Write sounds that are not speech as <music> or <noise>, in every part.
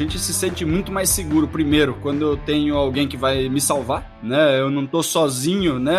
gente se sente muito mais seguro, primeiro, quando eu tenho alguém que vai me salvar, né? Eu não tô sozinho, né?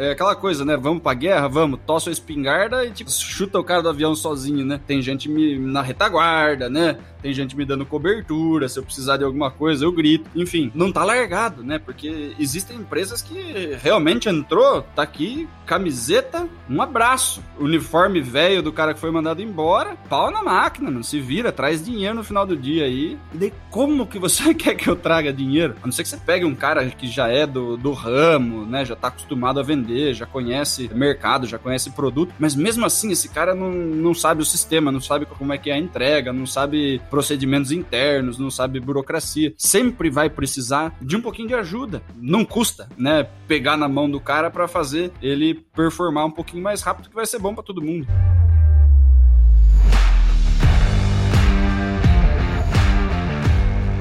É aquela coisa, né? Vamos pra guerra, vamos, tosse a espingarda e tipo, chuta o cara do avião sozinho, né? Tem gente me, na retaguarda, né? Tem gente me dando cobertura, se eu precisar de alguma coisa, eu grito. Enfim, não tá largado, né? Porque existem empresas que realmente entrou, tá aqui, camiseta, um abraço. Uniforme velho do cara que foi mandado embora, pau na máquina, não se vira, traz dinheiro no final do dia aí. E daí, como que você <laughs> quer que eu traga dinheiro? A não ser que você pegue um cara que já é do, do ramo, né? Já tá acostumado a vender, já conhece mercado, já conhece produto, mas mesmo assim, esse cara não, não sabe o sistema, não sabe como é que é a entrega, não sabe procedimentos internos, não sabe burocracia. Sempre vai precisar de um pouquinho de ajuda. Não custa, né? Pegar na mão do cara para fazer ele performar um pouquinho mais rápido, que vai ser bom para todo mundo.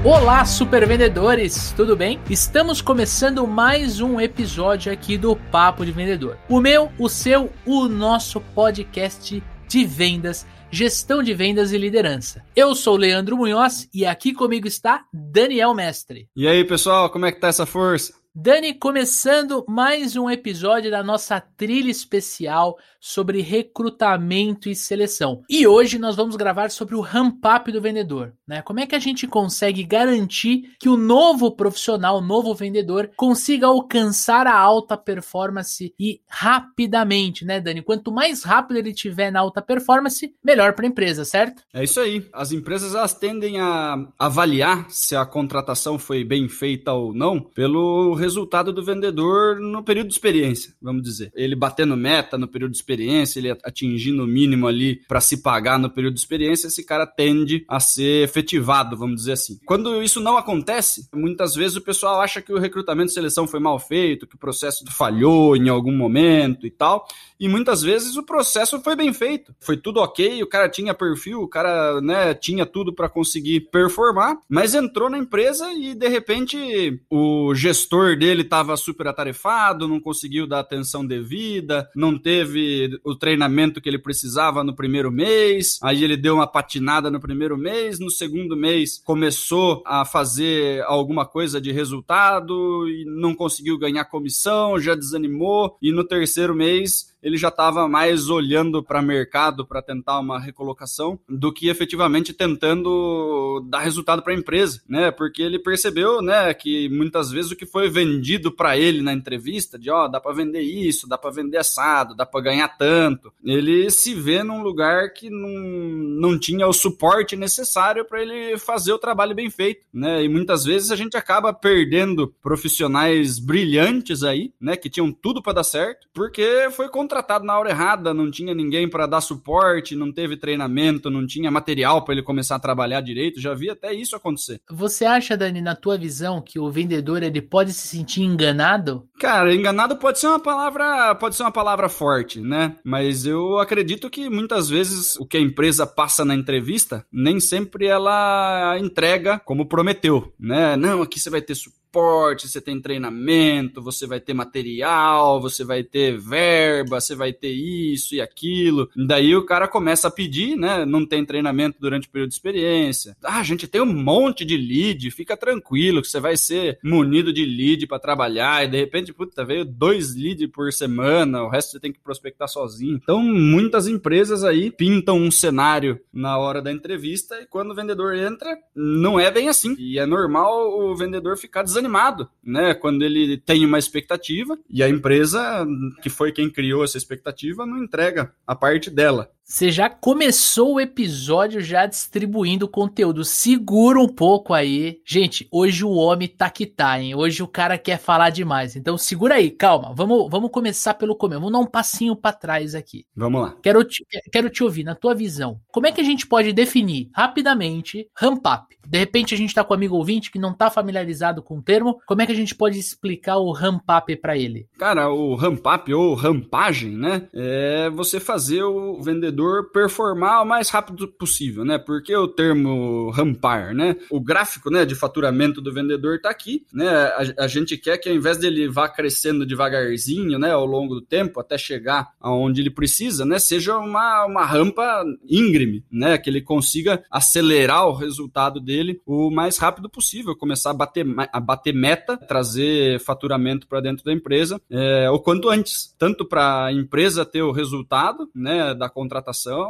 Olá, super vendedores, tudo bem? Estamos começando mais um episódio aqui do Papo de Vendedor. O meu, o seu, o nosso podcast de vendas gestão de vendas e liderança. Eu sou Leandro Munhoz e aqui comigo está Daniel Mestre. E aí, pessoal, como é que tá essa força? Dani, começando mais um episódio da nossa trilha especial sobre recrutamento e seleção. E hoje nós vamos gravar sobre o ramp-up do vendedor, né? Como é que a gente consegue garantir que o novo profissional, o novo vendedor, consiga alcançar a alta performance e rapidamente, né, Dani? Quanto mais rápido ele tiver na alta performance, melhor para a empresa, certo? É isso aí. As empresas elas tendem a avaliar se a contratação foi bem feita ou não pelo resultado do vendedor no período de experiência, vamos dizer. Ele batendo meta no período de experiência, ele atingindo o mínimo ali para se pagar no período de experiência, esse cara tende a ser efetivado, vamos dizer assim. Quando isso não acontece, muitas vezes o pessoal acha que o recrutamento e seleção foi mal feito, que o processo falhou em algum momento e tal, e muitas vezes o processo foi bem feito. Foi tudo ok, o cara tinha perfil, o cara, né, tinha tudo para conseguir performar, mas entrou na empresa e de repente o gestor dele estava super atarefado, não conseguiu dar atenção devida, não teve o treinamento que ele precisava no primeiro mês, aí ele deu uma patinada no primeiro mês, no segundo mês começou a fazer alguma coisa de resultado e não conseguiu ganhar comissão, já desanimou, e no terceiro mês ele já estava mais olhando para mercado para tentar uma recolocação do que efetivamente tentando dar resultado para a empresa, né? Porque ele percebeu, né, que muitas vezes o que foi vendido para ele na entrevista, de ó, oh, dá para vender isso, dá para vender assado, dá para ganhar tanto, ele se vê num lugar que não, não tinha o suporte necessário para ele fazer o trabalho bem feito, né? E muitas vezes a gente acaba perdendo profissionais brilhantes aí, né, que tinham tudo para dar certo, porque foi contra contratado na hora errada, não tinha ninguém para dar suporte, não teve treinamento, não tinha material para ele começar a trabalhar direito. Já vi até isso acontecer. Você acha, Dani, na tua visão, que o vendedor ele pode se sentir enganado? Cara, enganado pode ser uma palavra, pode ser uma palavra forte, né? Mas eu acredito que muitas vezes o que a empresa passa na entrevista, nem sempre ela entrega como prometeu, né? Não, aqui você vai ter suporte você tem treinamento, você vai ter material, você vai ter verba, você vai ter isso e aquilo. Daí o cara começa a pedir, né? Não tem treinamento durante o período de experiência. Ah, gente tem um monte de lead, fica tranquilo que você vai ser munido de lead para trabalhar e de repente, puta, veio dois leads por semana, o resto você tem que prospectar sozinho. Então, muitas empresas aí pintam um cenário na hora da entrevista e quando o vendedor entra, não é bem assim. E é normal o vendedor ficar desanimado desanimado, né? Quando ele tem uma expectativa e a empresa, que foi quem criou essa expectativa, não entrega a parte dela. Você já começou o episódio já distribuindo conteúdo. Segura um pouco aí. Gente, hoje o homem tá que tá, hein? Hoje o cara quer falar demais. Então segura aí, calma. Vamos, vamos começar pelo começo. Vamos dar um passinho para trás aqui. Vamos lá. Quero te, quero te ouvir, na tua visão. Como é que a gente pode definir rapidamente ramp up? De repente a gente tá com um amigo ouvinte que não tá familiarizado com o termo. Como é que a gente pode explicar o ramp up para ele? Cara, o ramp up ou rampagem, né? É você fazer o vendedor vendedor performar o mais rápido possível, né? Porque o termo rampar, né? O gráfico, né, de faturamento do vendedor está aqui, né? A, a, gente quer que ao invés dele vá crescendo devagarzinho, né, ao longo do tempo até chegar aonde ele precisa, né, seja uma, uma rampa íngreme, né, que ele consiga acelerar o resultado dele o mais rápido possível, começar a bater, a bater meta, trazer faturamento para dentro da empresa é, o quanto antes, tanto para a empresa ter o resultado, né, da contratação,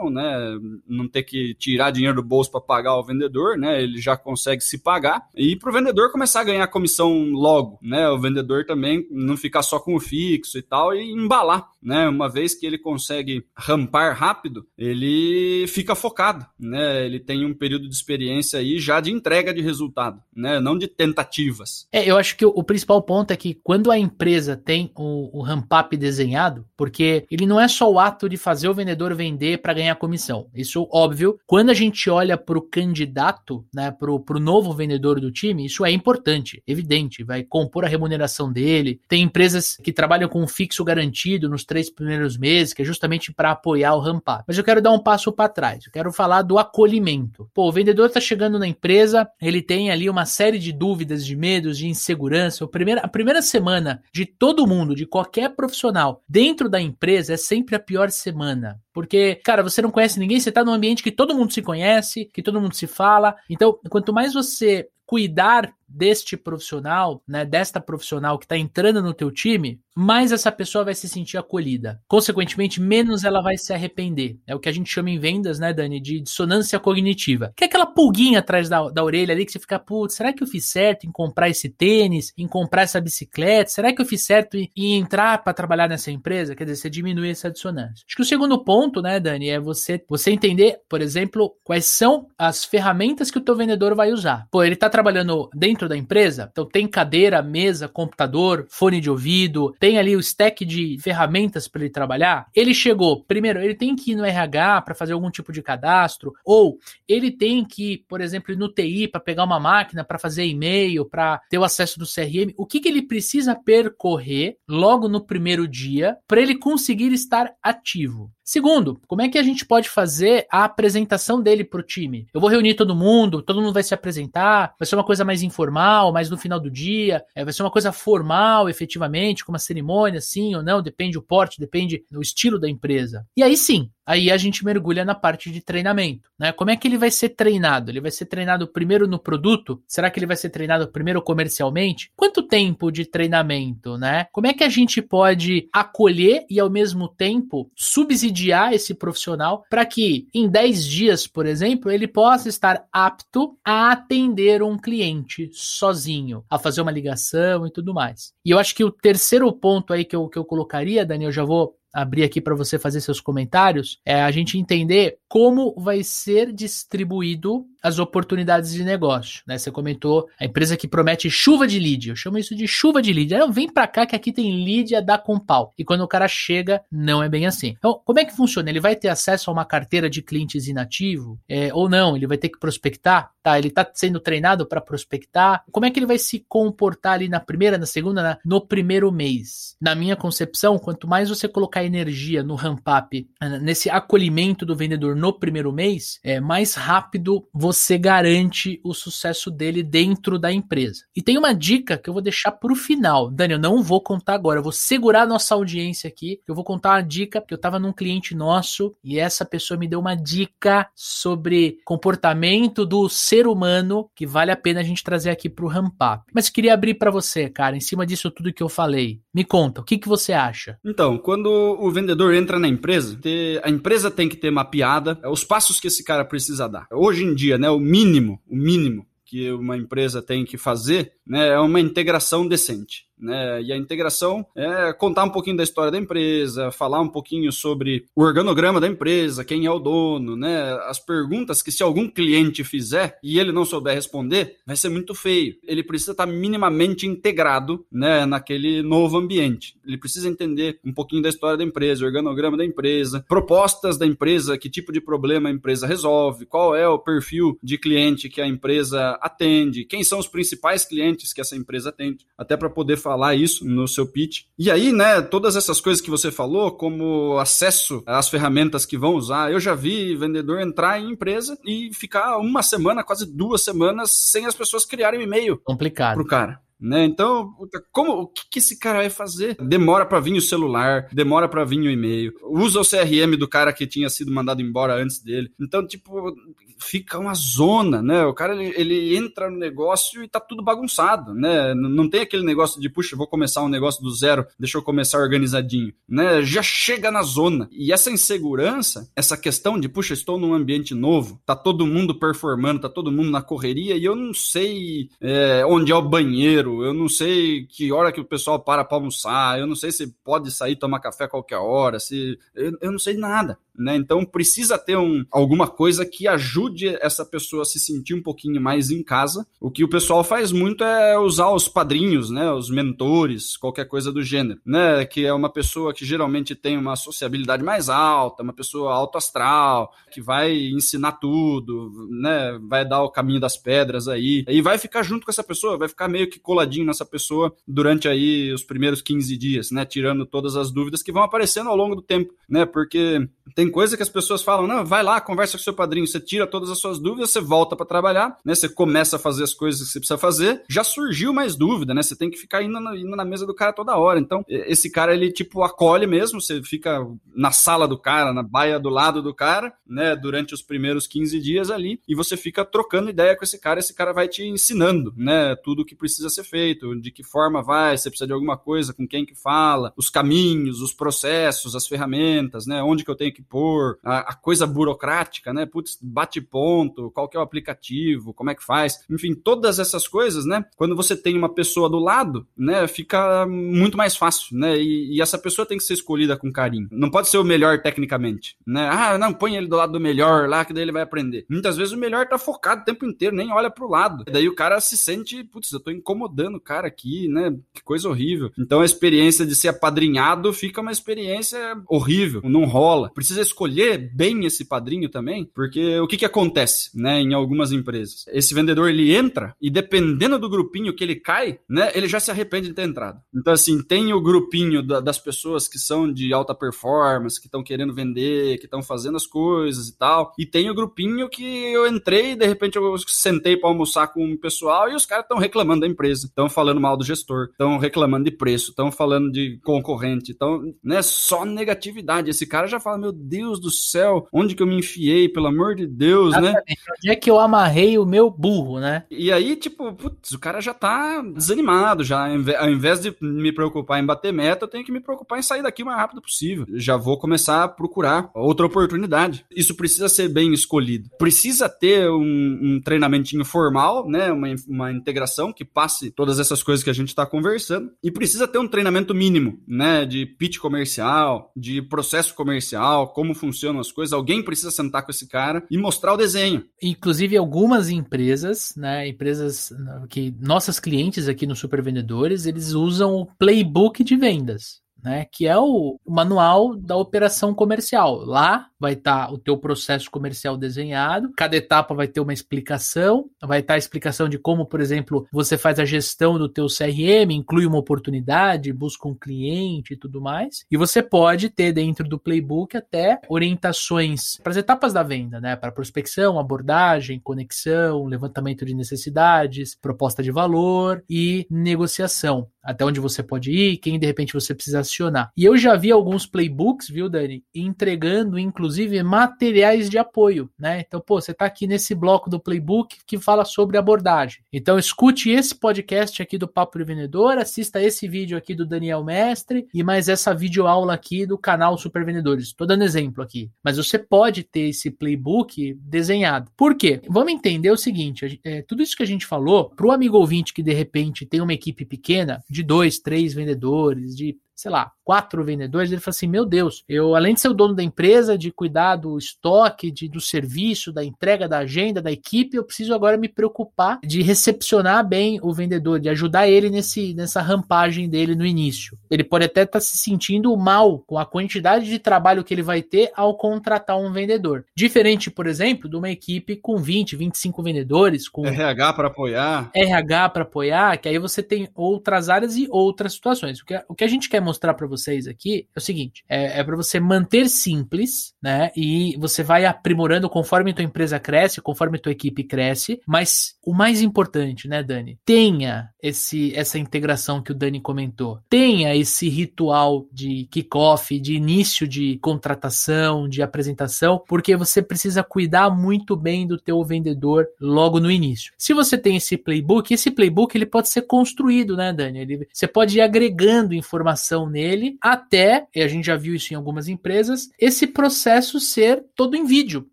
né, não ter que tirar dinheiro do bolso para pagar o vendedor, né, ele já consegue se pagar. E para o vendedor começar a ganhar comissão logo, né, o vendedor também não ficar só com o fixo e tal e embalar, né, uma vez que ele consegue rampar rápido, ele fica focado, né, ele tem um período de experiência aí já de entrega de resultado, né, não de tentativas. É, eu acho que o, o principal ponto é que quando a empresa tem o, o ramp-up desenhado, porque ele não é só o ato de fazer o vendedor vender para ganhar comissão. Isso, óbvio, quando a gente olha para o candidato, né, para o novo vendedor do time, isso é importante, evidente, vai compor a remuneração dele. Tem empresas que trabalham com um fixo garantido nos três primeiros meses, que é justamente para apoiar o ramp-up. Mas eu quero dar um passo para trás, eu quero falar do acolhimento. Pô, o vendedor está chegando na empresa, ele tem ali uma série de dúvidas, de medos, de insegurança. A primeira, a primeira semana de todo mundo, de qualquer profissional, dentro da empresa é sempre a pior semana. Porque, cara, você não conhece ninguém, você tá num ambiente que todo mundo se conhece, que todo mundo se fala. Então, quanto mais você cuidar deste profissional, né, desta profissional que está entrando no teu time, mais essa pessoa vai se sentir acolhida. Consequentemente, menos ela vai se arrepender. É o que a gente chama em vendas, né, Dani, de dissonância cognitiva. Que é aquela pulguinha atrás da, da orelha ali que você fica, putz, será que eu fiz certo em comprar esse tênis, em comprar essa bicicleta? Será que eu fiz certo em, em entrar para trabalhar nessa empresa? Quer dizer, você diminui essa dissonância. Acho que o segundo ponto, né, Dani, é você, você entender, por exemplo, quais são as ferramentas que o teu vendedor vai usar. Pô, ele está trabalhando dentro da empresa. Então tem cadeira, mesa, computador, fone de ouvido, tem ali o stack de ferramentas para ele trabalhar. Ele chegou, primeiro, ele tem que ir no RH para fazer algum tipo de cadastro, ou ele tem que, por exemplo, ir no TI para pegar uma máquina para fazer e-mail, para ter o acesso do CRM. O que, que ele precisa percorrer logo no primeiro dia para ele conseguir estar ativo? Segundo, como é que a gente pode fazer a apresentação dele para o time? Eu vou reunir todo mundo, todo mundo vai se apresentar, vai ser uma coisa mais informal, mais no final do dia, é, vai ser uma coisa formal, efetivamente, com uma cerimônia, sim ou não, depende do porte, depende do estilo da empresa. E aí sim, Aí a gente mergulha na parte de treinamento, né? Como é que ele vai ser treinado? Ele vai ser treinado primeiro no produto? Será que ele vai ser treinado primeiro comercialmente? Quanto tempo de treinamento, né? Como é que a gente pode acolher e ao mesmo tempo subsidiar esse profissional para que em 10 dias, por exemplo, ele possa estar apto a atender um cliente sozinho, a fazer uma ligação e tudo mais. E eu acho que o terceiro ponto aí que eu, que eu colocaria, Daniel, já vou abrir aqui para você fazer seus comentários, é a gente entender como vai ser distribuído as oportunidades de negócio. Né? Você comentou a empresa que promete chuva de lead. Eu chamo isso de chuva de lead. Não, vem para cá que aqui tem lead a dar com pau. E quando o cara chega, não é bem assim. Então, como é que funciona? Ele vai ter acesso a uma carteira de clientes inativo? É, ou não? Ele vai ter que prospectar? Tá, ele está sendo treinado para prospectar. Como é que ele vai se comportar ali na primeira, na segunda, na, no primeiro mês? Na minha concepção, quanto mais você colocar energia no ramp-up, nesse acolhimento do vendedor no primeiro mês, é mais rápido você garante o sucesso dele dentro da empresa. E tem uma dica que eu vou deixar para o final. Dani, eu não vou contar agora, eu vou segurar nossa audiência aqui. Eu vou contar uma dica, porque eu estava num cliente nosso e essa pessoa me deu uma dica sobre comportamento do ser humano que vale a pena a gente trazer aqui para o ramp up. Mas queria abrir para você, cara, em cima disso tudo que eu falei. Me conta, o que, que você acha? Então, quando o vendedor entra na empresa, a empresa tem que ter mapeada os passos que esse cara precisa dar. Hoje em dia, né, o mínimo, o mínimo que uma empresa tem que fazer né, é uma integração decente. Né? E a integração é contar um pouquinho da história da empresa, falar um pouquinho sobre o organograma da empresa, quem é o dono, né? As perguntas que se algum cliente fizer e ele não souber responder, vai ser muito feio. Ele precisa estar minimamente integrado, né, naquele novo ambiente. Ele precisa entender um pouquinho da história da empresa, o organograma da empresa, propostas da empresa, que tipo de problema a empresa resolve, qual é o perfil de cliente que a empresa atende, quem são os principais clientes que essa empresa atende, até para poder falar isso no seu pitch. E aí, né, todas essas coisas que você falou, como acesso às ferramentas que vão usar, eu já vi vendedor entrar em empresa e ficar uma semana, quase duas semanas, sem as pessoas criarem um e-mail. Complicado. Pro cara. Né? Então, como o que, que esse cara vai fazer? Demora para vir o celular, demora para vir o e-mail, usa o CRM do cara que tinha sido mandado embora antes dele. Então, tipo, fica uma zona, né? O cara ele, ele entra no negócio e tá tudo bagunçado, né? Não tem aquele negócio de, puxa, vou começar um negócio do zero, deixa eu começar organizadinho, né? Já chega na zona. E essa insegurança, essa questão de, puxa, estou num ambiente novo, tá todo mundo performando, tá todo mundo na correria e eu não sei é, onde é o banheiro eu não sei que hora que o pessoal para para almoçar, eu não sei se pode sair tomar café a qualquer hora, se eu, eu não sei nada. Né? Então precisa ter um, alguma coisa que ajude essa pessoa a se sentir um pouquinho mais em casa. O que o pessoal faz muito é usar os padrinhos, né? os mentores, qualquer coisa do gênero, né? que é uma pessoa que geralmente tem uma sociabilidade mais alta, uma pessoa alto astral, que vai ensinar tudo, né? vai dar o caminho das pedras aí, e vai ficar junto com essa pessoa, vai ficar meio que coladinho nessa pessoa durante aí os primeiros 15 dias, né? tirando todas as dúvidas que vão aparecendo ao longo do tempo, né? porque tem coisa que as pessoas falam, não, vai lá, conversa com seu padrinho, você tira todas as suas dúvidas, você volta para trabalhar, né? Você começa a fazer as coisas que você precisa fazer, já surgiu mais dúvida, né? Você tem que ficar indo na, indo na mesa do cara toda hora. Então, esse cara, ele, tipo, acolhe mesmo, você fica na sala do cara, na baia do lado do cara, né? Durante os primeiros 15 dias ali, e você fica trocando ideia com esse cara, esse cara vai te ensinando, né? Tudo o que precisa ser feito, de que forma vai, você precisa de alguma coisa, com quem que fala, os caminhos, os processos, as ferramentas, né? Onde que eu tenho que pôr, a, a coisa burocrática, né? Putz, bate ponto, qual que é o aplicativo, como é que faz, enfim, todas essas coisas, né? Quando você tem uma pessoa do lado, né? Fica muito mais fácil, né? E, e essa pessoa tem que ser escolhida com carinho. Não pode ser o melhor tecnicamente, né? Ah, não, põe ele do lado do melhor lá, que daí ele vai aprender. Muitas vezes o melhor tá focado o tempo inteiro, nem olha pro lado. Daí o cara se sente, putz, eu tô incomodando o cara aqui, né? Que coisa horrível. Então a experiência de ser apadrinhado fica uma experiência horrível, não rola precisa escolher bem esse padrinho também, porque o que que acontece, né, em algumas empresas? Esse vendedor ele entra e dependendo do grupinho que ele cai, né, ele já se arrepende de ter entrado. Então assim, tem o grupinho da, das pessoas que são de alta performance, que estão querendo vender, que estão fazendo as coisas e tal, e tem o grupinho que eu entrei e de repente eu sentei para almoçar com o pessoal e os caras estão reclamando da empresa, estão falando mal do gestor, estão reclamando de preço, estão falando de concorrente, então, né, só negatividade. Esse cara já fala, meu Deus do céu, onde que eu me enfiei, pelo amor de Deus, né? Onde é que eu amarrei o meu burro, né? E aí, tipo, putz, o cara já tá desanimado, já. Ao invés de me preocupar em bater meta, eu tenho que me preocupar em sair daqui o mais rápido possível. Já vou começar a procurar outra oportunidade. Isso precisa ser bem escolhido. Precisa ter um, um treinamentinho formal, né? Uma, uma integração que passe todas essas coisas que a gente tá conversando. E precisa ter um treinamento mínimo, né? De pitch comercial, de processo comercial, como funcionam as coisas, alguém precisa sentar com esse cara e mostrar o desenho. Inclusive, algumas empresas, né, empresas que nossas clientes aqui no Super Vendedores, eles usam o playbook de vendas né? Que é o, manual da operação comercial. Lá vai estar tá o teu processo comercial desenhado, cada etapa vai ter uma explicação, vai estar tá a explicação de como, por exemplo, você faz a gestão do teu CRM, inclui uma oportunidade, busca um cliente e tudo mais. E você pode ter dentro do playbook até orientações para as etapas da venda, né? Para prospecção, abordagem, conexão, levantamento de necessidades, proposta de valor e negociação. Até onde você pode ir, quem de repente você precisa acionar. E eu já vi alguns playbooks, viu, Dani, entregando inclusive materiais de apoio, né? Então, pô, você tá aqui nesse bloco do playbook que fala sobre abordagem. Então, escute esse podcast aqui do Papo de Vendedor, assista esse vídeo aqui do Daniel Mestre e mais essa videoaula aqui do canal Super Vendedores. Estou dando exemplo aqui. Mas você pode ter esse playbook desenhado. Por quê? Vamos entender o seguinte: é, tudo isso que a gente falou, para o amigo ouvinte que de repente tem uma equipe pequena, de dois, três vendedores, de sei lá, quatro vendedores, ele falou assim: meu Deus, eu, além de ser o dono da empresa, de cuidar do estoque, de, do serviço, da entrega, da agenda, da equipe, eu preciso agora me preocupar de recepcionar bem o vendedor, de ajudar ele nesse, nessa rampagem dele no início. Ele pode até estar tá se sentindo mal com a quantidade de trabalho que ele vai ter ao contratar um vendedor. Diferente, por exemplo, de uma equipe com 20, 25 vendedores, com RH para apoiar. RH para apoiar, que aí você tem outras áreas e outras situações. O que, o que a gente quer mostrar para vocês aqui é o seguinte: é, é para você manter simples, né? E você vai aprimorando conforme tua empresa cresce, conforme tua equipe cresce. Mas o mais importante, né, Dani? Tenha esse, essa integração que o Dani comentou. Tenha esse ritual de kickoff, de início de contratação, de apresentação, porque você precisa cuidar muito bem do teu vendedor logo no início. Se você tem esse playbook, esse playbook ele pode ser construído, né, Dani? Ele, você pode ir agregando informação nele até, e a gente já viu isso em algumas empresas, esse processo ser todo em vídeo,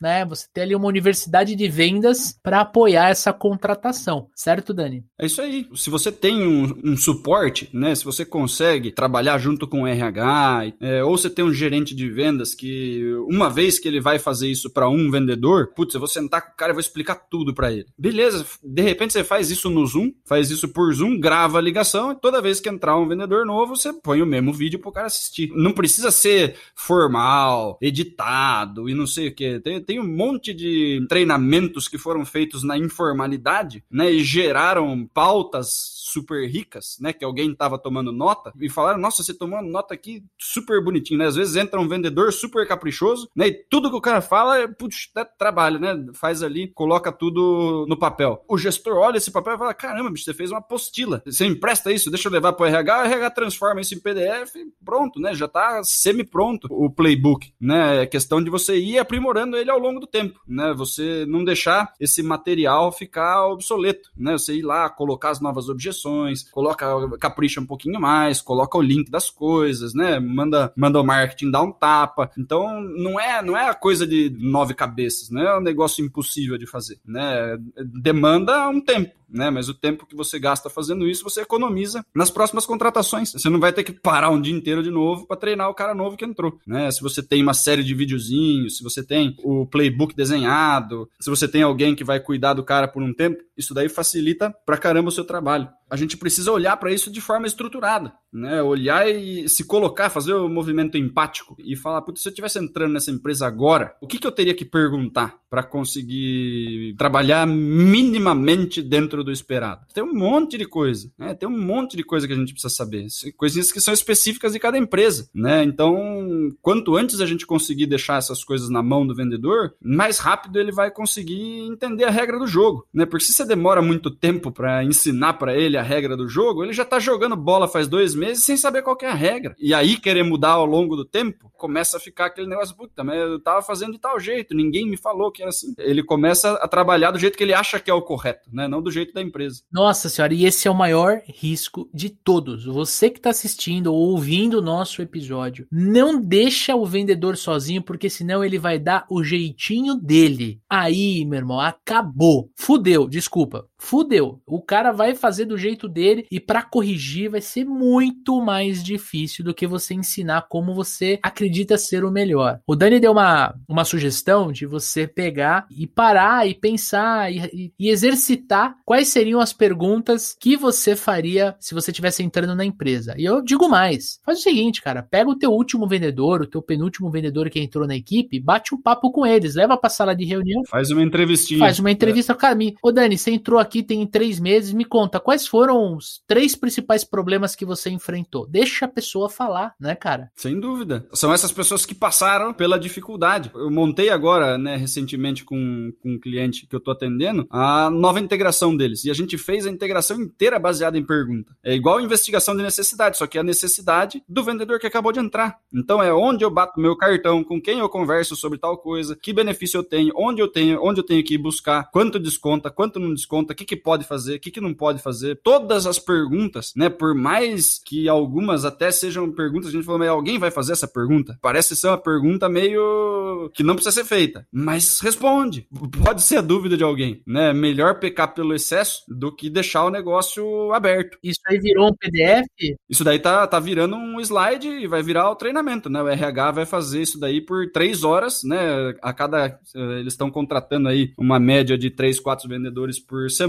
né? Você ter ali uma universidade de vendas para apoiar essa contratação, certo, Dani? É isso aí. Se você tem um, um suporte, né? Se você consegue trabalhar junto com o RH, é, ou você tem um gerente de vendas que uma vez que ele vai fazer isso para um vendedor, putz, eu vou sentar com o cara e vou explicar tudo para ele. Beleza, de repente você faz isso no Zoom, faz isso por Zoom, grava a ligação e toda vez que entrar um vendedor novo, você põe o mesmo vídeo pro cara assistir. Não precisa ser formal, editado e não sei o que. Tem, tem um monte de treinamentos que foram feitos na informalidade, né, e geraram pautas super ricas, né? Que alguém tava tomando nota e falaram: Nossa, você tomou nota aqui super bonitinho, né? Às vezes entra um vendedor super caprichoso, né? E tudo que o cara fala é, putz, é trabalho, né? Faz ali, coloca tudo no papel. O gestor olha esse papel e fala: Caramba, bicho, você fez uma apostila. Você empresta isso, deixa eu levar pro RH, o RH transforma isso em PDF e pronto, né? Já tá semi-pronto o playbook, né? É questão de você ir aprimorando ele ao longo do tempo, né? Você não deixar esse material ficar obsoleto, né? Você ir lá, colocar as novas objeções coloca, capricha um pouquinho mais, coloca o link das coisas, né? Manda, manda o marketing dar um tapa. Então, não é, não é a coisa de nove cabeças, né? É um negócio impossível de fazer, né? Demanda um tempo né? Mas o tempo que você gasta fazendo isso, você economiza nas próximas contratações. Você não vai ter que parar um dia inteiro de novo para treinar o cara novo que entrou, né? Se você tem uma série de videozinhos, se você tem o playbook desenhado, se você tem alguém que vai cuidar do cara por um tempo, isso daí facilita pra caramba o seu trabalho. A gente precisa olhar para isso de forma estruturada, né? Olhar e se colocar, fazer o movimento empático e falar, putz, se eu estivesse entrando nessa empresa agora, o que, que eu teria que perguntar para conseguir trabalhar minimamente dentro dentro do esperado. Tem um monte de coisa, né? Tem um monte de coisa que a gente precisa saber. Coisinhas que são específicas de cada empresa, né? Então, quanto antes a gente conseguir deixar essas coisas na mão do vendedor, mais rápido ele vai conseguir entender a regra do jogo, né? Porque se você demora muito tempo para ensinar para ele a regra do jogo, ele já tá jogando bola faz dois meses sem saber qual é a regra. E aí querer mudar ao longo do tempo, começa a ficar aquele negócio, puta, mas eu tava fazendo de tal jeito, ninguém me falou que era assim. Ele começa a trabalhar do jeito que ele acha que é o correto, né? Não do jeito da empresa. Nossa senhora, e esse é o maior risco de todos. Você que está assistindo ou ouvindo o nosso episódio, não deixa o vendedor sozinho, porque senão ele vai dar o jeitinho dele. Aí, meu irmão, acabou. Fudeu, desculpa fudeu. O cara vai fazer do jeito dele e para corrigir vai ser muito mais difícil do que você ensinar como você acredita ser o melhor. O Dani deu uma, uma sugestão de você pegar e parar e pensar e, e, exercitar quais seriam as perguntas que você faria se você estivesse entrando na empresa. E eu digo mais, faz o seguinte, cara, pega o teu último vendedor, o teu penúltimo vendedor que entrou na equipe, bate um papo com eles, leva pra sala de reunião. Faz uma entrevistinha. Faz uma entrevista. É. Cara, me, ô Dani, você entrou aqui tem três meses, me conta, quais foram os três principais problemas que você enfrentou? Deixa a pessoa falar, né, cara? Sem dúvida. São essas pessoas que passaram pela dificuldade. Eu montei agora, né, recentemente com, com um cliente que eu tô atendendo, a nova integração deles. E a gente fez a integração inteira baseada em pergunta. É igual investigação de necessidade, só que é a necessidade do vendedor que acabou de entrar. Então é onde eu bato meu cartão, com quem eu converso sobre tal coisa, que benefício eu tenho, onde eu tenho, onde eu tenho que ir buscar, quanto desconta, quanto não desconta, que, que pode fazer, o que, que não pode fazer. Todas as perguntas, né? Por mais que algumas até sejam perguntas, a gente falou, mas alguém vai fazer essa pergunta? Parece ser uma pergunta meio que não precisa ser feita, mas responde. Pode ser a dúvida de alguém, né? Melhor pecar pelo excesso do que deixar o negócio aberto. Isso aí virou um PDF? Isso daí tá, tá virando um slide e vai virar o treinamento, né? O RH vai fazer isso daí por três horas, né? A cada. Eh, eles estão contratando aí uma média de três, quatro vendedores por semana,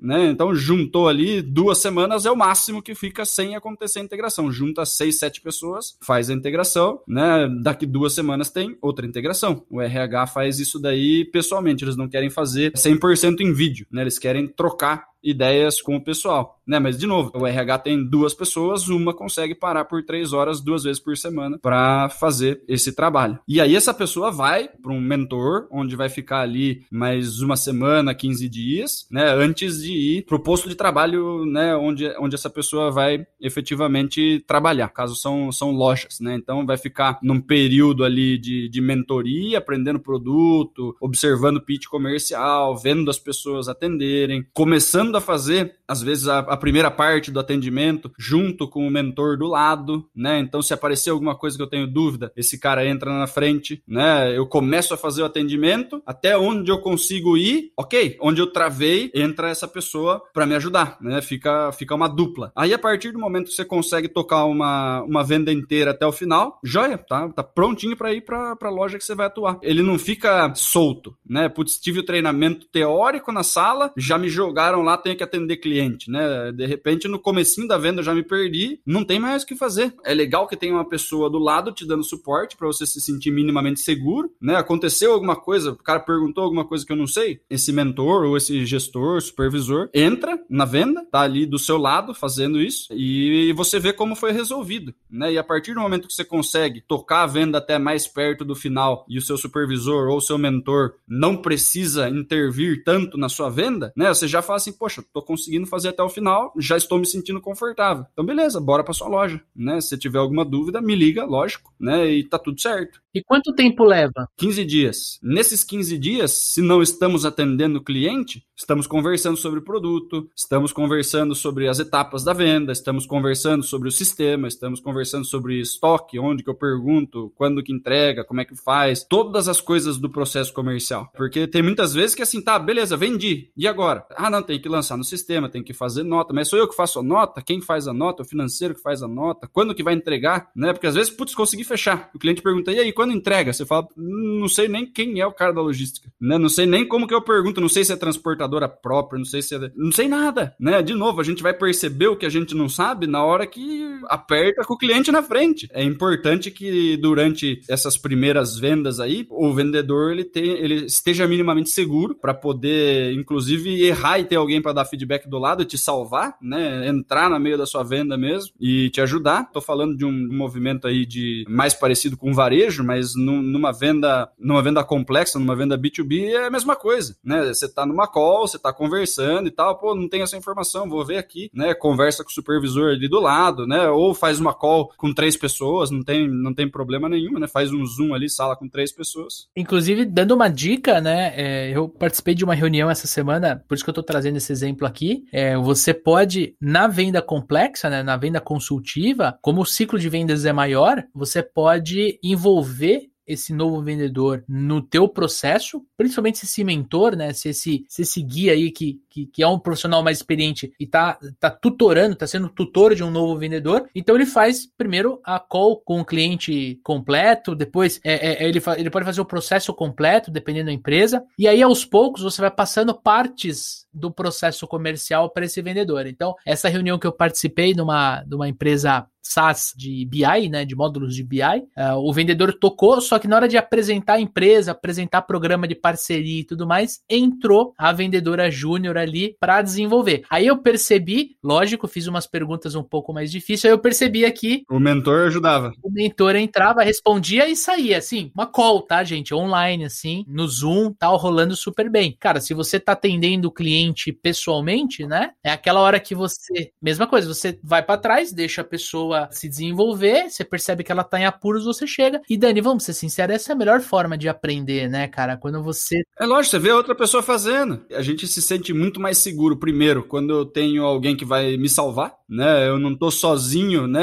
né? Então juntou ali duas semanas é o máximo que fica sem acontecer a integração. Junta seis, sete pessoas, faz a integração, né? Daqui duas semanas tem outra integração. O RH faz isso daí pessoalmente, eles não querem fazer 100% em vídeo, né? Eles querem trocar ideias com o pessoal, né? Mas de novo, o RH tem duas pessoas, uma consegue parar por três horas duas vezes por semana para fazer esse trabalho. E aí essa pessoa vai para um mentor, onde vai ficar ali mais uma semana, 15 dias, né? Antes de ir para o posto de trabalho, né? Onde, onde essa pessoa vai efetivamente trabalhar. Caso são, são lojas, né? Então vai ficar num período ali de, de mentoria, aprendendo produto, observando pitch comercial, vendo as pessoas atenderem, começando a fazer, às vezes, a, a, primeira parte do atendimento junto com o mentor do lado, né? Então, se aparecer alguma coisa que eu tenho dúvida, esse cara entra na frente, né? Eu começo a fazer o atendimento, até onde eu consigo ir, ok. Onde eu travei, entra essa pessoa para me ajudar, né? Fica, fica uma dupla. Aí, a partir do momento que você consegue tocar uma, uma venda inteira até o final, joia, tá? Tá prontinho para ir para a loja que você vai atuar. Ele não fica solto, né? Putz, tive o treinamento teórico na sala, já me jogaram lá tenho que atender cliente, né? De repente, no comecinho da venda eu já me perdi, não tem mais o que fazer. É legal que tenha uma pessoa do lado te dando suporte para você se sentir minimamente seguro, né? Aconteceu alguma coisa, o cara perguntou alguma coisa que eu não sei, esse mentor ou esse gestor, supervisor, entra na venda, tá ali do seu lado fazendo isso e você vê como foi resolvido, né? E a partir do momento que você consegue tocar a venda até mais perto do final e o seu supervisor ou seu mentor não precisa intervir tanto na sua venda, né? Você já fala assim, poxa, poxa, tô conseguindo fazer até o final, já estou me sentindo confortável. Então, beleza, bora para sua loja, né? Se tiver alguma dúvida, me liga, lógico, né? E tá tudo certo. E quanto tempo leva? 15 dias. Nesses 15 dias, se não estamos atendendo o cliente, estamos conversando sobre o produto, estamos conversando sobre as etapas da venda, estamos conversando sobre o sistema, estamos conversando sobre estoque, onde que eu pergunto, quando que entrega, como é que faz, todas as coisas do processo comercial. Porque tem muitas vezes que assim, tá, beleza, vendi. E agora? Ah, não, tem que lançar no sistema, tem que fazer nota, mas sou eu que faço a nota? Quem faz a nota? O financeiro que faz a nota? Quando que vai entregar? Né? Porque às vezes, putz, consegui fechar. O cliente pergunta, e aí, quando entrega? Você fala, não sei nem quem é o cara da logística, né? Não sei nem como que eu pergunto, não sei se é transportadora própria, não sei se é... Não sei nada, né? De novo, a gente vai perceber o que a gente não sabe na hora que aperta com o cliente na frente. É importante que durante essas primeiras vendas aí, o vendedor ele, tem, ele esteja minimamente seguro para poder, inclusive, errar e ter alguém para dar feedback do lado e te salvar, né? Entrar no meio da sua venda mesmo e te ajudar. Tô falando de um movimento aí de mais parecido com varejo, mas numa venda, numa venda complexa, numa venda B2B é a mesma coisa, né? Você tá numa call, você tá conversando e tal, pô, não tem essa informação, vou ver aqui, né? Conversa com o supervisor ali do lado, né? Ou faz uma call com três pessoas, não tem, não tem problema nenhum, né? Faz um Zoom ali, sala com três pessoas. Inclusive, dando uma dica, né? É, eu participei de uma reunião essa semana, por isso que eu tô trazendo esse exemplo aqui. É, você pode, na venda complexa, né? Na venda consultiva, como o ciclo de vendas é maior, você pode envolver esse novo vendedor no teu processo, principalmente se esse mentor, né, se esse, se esse guia aí que, que, que, é um profissional mais experiente e tá, tá tutorando, tá sendo tutor de um novo vendedor, então ele faz primeiro a call com o cliente completo, depois é, é, ele, ele pode fazer o processo completo, dependendo da empresa, e aí aos poucos você vai passando partes do processo comercial para esse vendedor. Então, essa reunião que eu participei numa, numa empresa SaaS de BI, né, de módulos de BI. Uh, é, o vendedor tocou, só que na hora de apresentar a empresa, apresentar programa de parceria e tudo mais, entrou a vendedora júnior ali para desenvolver. Aí eu percebi, lógico, fiz umas perguntas um pouco mais difíceis, aí eu percebi aqui. O mentor ajudava. O mentor entrava, respondia e saía, assim, uma call, tá, gente? Online, assim, no Zoom, tal, rolando super bem. Cara, se você tá atendendo o cliente pessoalmente, né, é aquela hora que você, mesma coisa, você vai para trás, deixa a pessoa pessoa se desenvolver, você percebe que ela tá em apuros, você chega. E Dani, vamos ser sinceros, essa é a melhor forma de aprender, né, cara? Quando você. É lógico, você vê outra pessoa fazendo. A gente se sente muito mais seguro, primeiro, quando eu tenho alguém que vai me salvar, né? Eu não tô sozinho, né?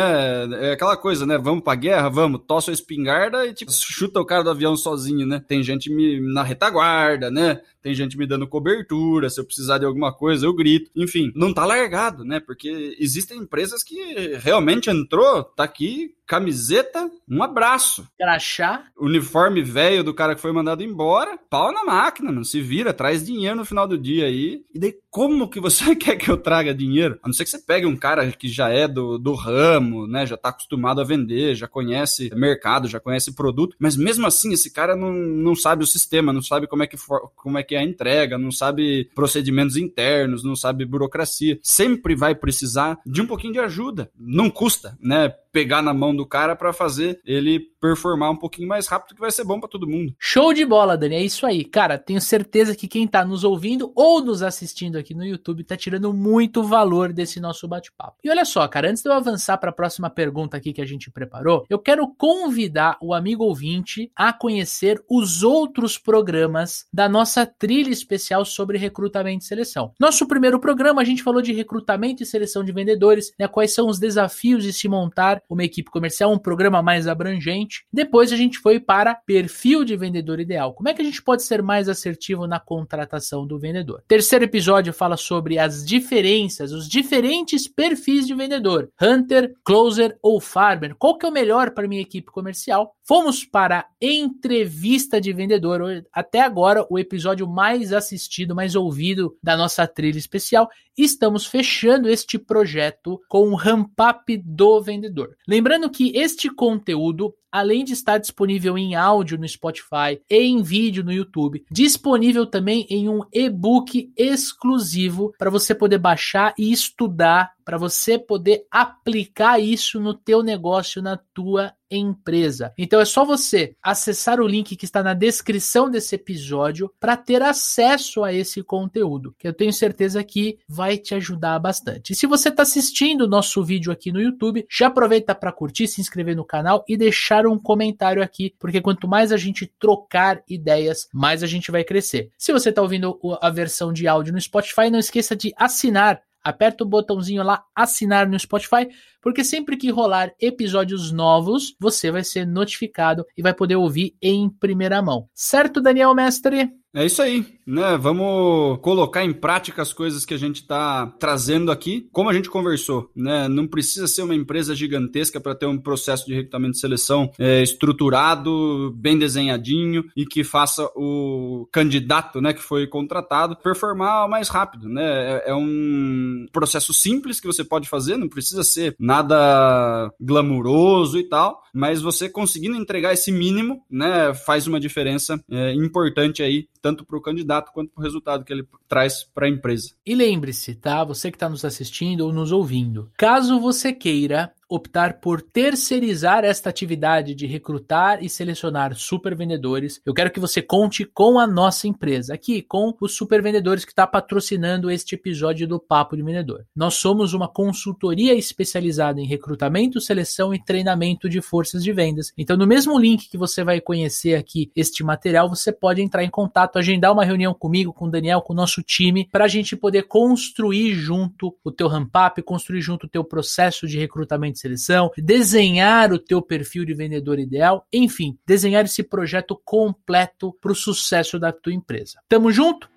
É aquela coisa, né? Vamos pra guerra, vamos, tossa a espingarda e tipo, chuta o cara do avião sozinho, né? Tem gente me, na retaguarda, né? Tem gente me dando cobertura, se eu precisar de alguma coisa, eu grito. Enfim, não tá largado, né? Porque existem empresas que realmente entrou, tá aqui, camiseta, um abraço. Crachá. Uniforme velho do cara que foi mandado embora, pau na máquina, não se vira, traz dinheiro no final do dia aí. E daí, como que você <laughs> quer que eu traga dinheiro? A não ser que você pegue um cara que já é do, do ramo, né? Já tá acostumado a vender, já conhece mercado, já conhece produto, mas mesmo assim, esse cara não, não sabe o sistema, não sabe como é, que for, como é que é a entrega, não sabe procedimentos internos, não sabe burocracia. Sempre vai precisar de um pouquinho de ajuda. Não custa, né? Pegar na mão do cara para fazer ele performar um pouquinho mais rápido, que vai ser bom para todo mundo. Show de bola, Dani. É isso aí. Cara, tenho certeza que quem tá nos ouvindo ou nos assistindo aqui no YouTube tá tirando muito valor desse nosso bate-papo. E olha só, cara, antes de eu avançar para a próxima pergunta aqui que a gente preparou, eu quero convidar o amigo ouvinte a conhecer os outros programas da nossa trilha especial sobre recrutamento e seleção. Nosso primeiro programa a gente falou de recrutamento e seleção de vendedores, né, quais são os desafios de se montar uma equipe comercial, um programa mais abrangente. Depois a gente foi para perfil de vendedor ideal. Como é que a gente pode ser mais assertivo na contratação do vendedor? Terceiro episódio fala sobre as diferenças, os diferentes perfis de vendedor: hunter, closer ou farmer. Qual que é o melhor para minha equipe comercial? Fomos para entrevista de vendedor, até agora o episódio mais assistido, mais ouvido da nossa trilha especial. Estamos fechando este projeto com o ramp up do vendedor. Lembrando que este conteúdo além de estar disponível em áudio no Spotify e em vídeo no YouTube, disponível também em um e-book exclusivo para você poder baixar e estudar, para você poder aplicar isso no teu negócio, na tua empresa. Então é só você acessar o link que está na descrição desse episódio para ter acesso a esse conteúdo, que eu tenho certeza que vai te ajudar bastante. E se você está assistindo o nosso vídeo aqui no YouTube, já aproveita para curtir, se inscrever no canal e deixar um comentário aqui, porque quanto mais a gente trocar ideias, mais a gente vai crescer. Se você está ouvindo a versão de áudio no Spotify, não esqueça de assinar aperta o botãozinho lá assinar no Spotify, porque sempre que rolar episódios novos, você vai ser notificado e vai poder ouvir em primeira mão. Certo, Daniel Mestre? É isso aí, né? Vamos colocar em prática as coisas que a gente está trazendo aqui, como a gente conversou, né? Não precisa ser uma empresa gigantesca para ter um processo de recrutamento e seleção é, estruturado, bem desenhadinho e que faça o candidato, né, que foi contratado performar mais rápido, né? É, é um processo simples que você pode fazer, não precisa ser nada glamuroso e tal, mas você conseguindo entregar esse mínimo, né, faz uma diferença é, importante aí tanto para o candidato quanto para o resultado que ele traz para a empresa. E lembre-se, tá? Você que está nos assistindo ou nos ouvindo, caso você queira optar por terceirizar esta atividade de recrutar e selecionar super vendedores, eu quero que você conte com a nossa empresa, aqui com os super vendedores que está patrocinando este episódio do Papo de Vendedor. Nós somos uma consultoria especializada em recrutamento, seleção e treinamento de forças de vendas. Então, no mesmo link que você vai conhecer aqui este material, você pode entrar em contato, agendar uma reunião comigo, com o Daniel, com o nosso time, para a gente poder construir junto o teu ramp-up, construir junto o teu processo de recrutamento de seleção, desenhar o teu perfil de vendedor ideal, enfim, desenhar esse projeto completo para o sucesso da tua empresa. Tamo junto?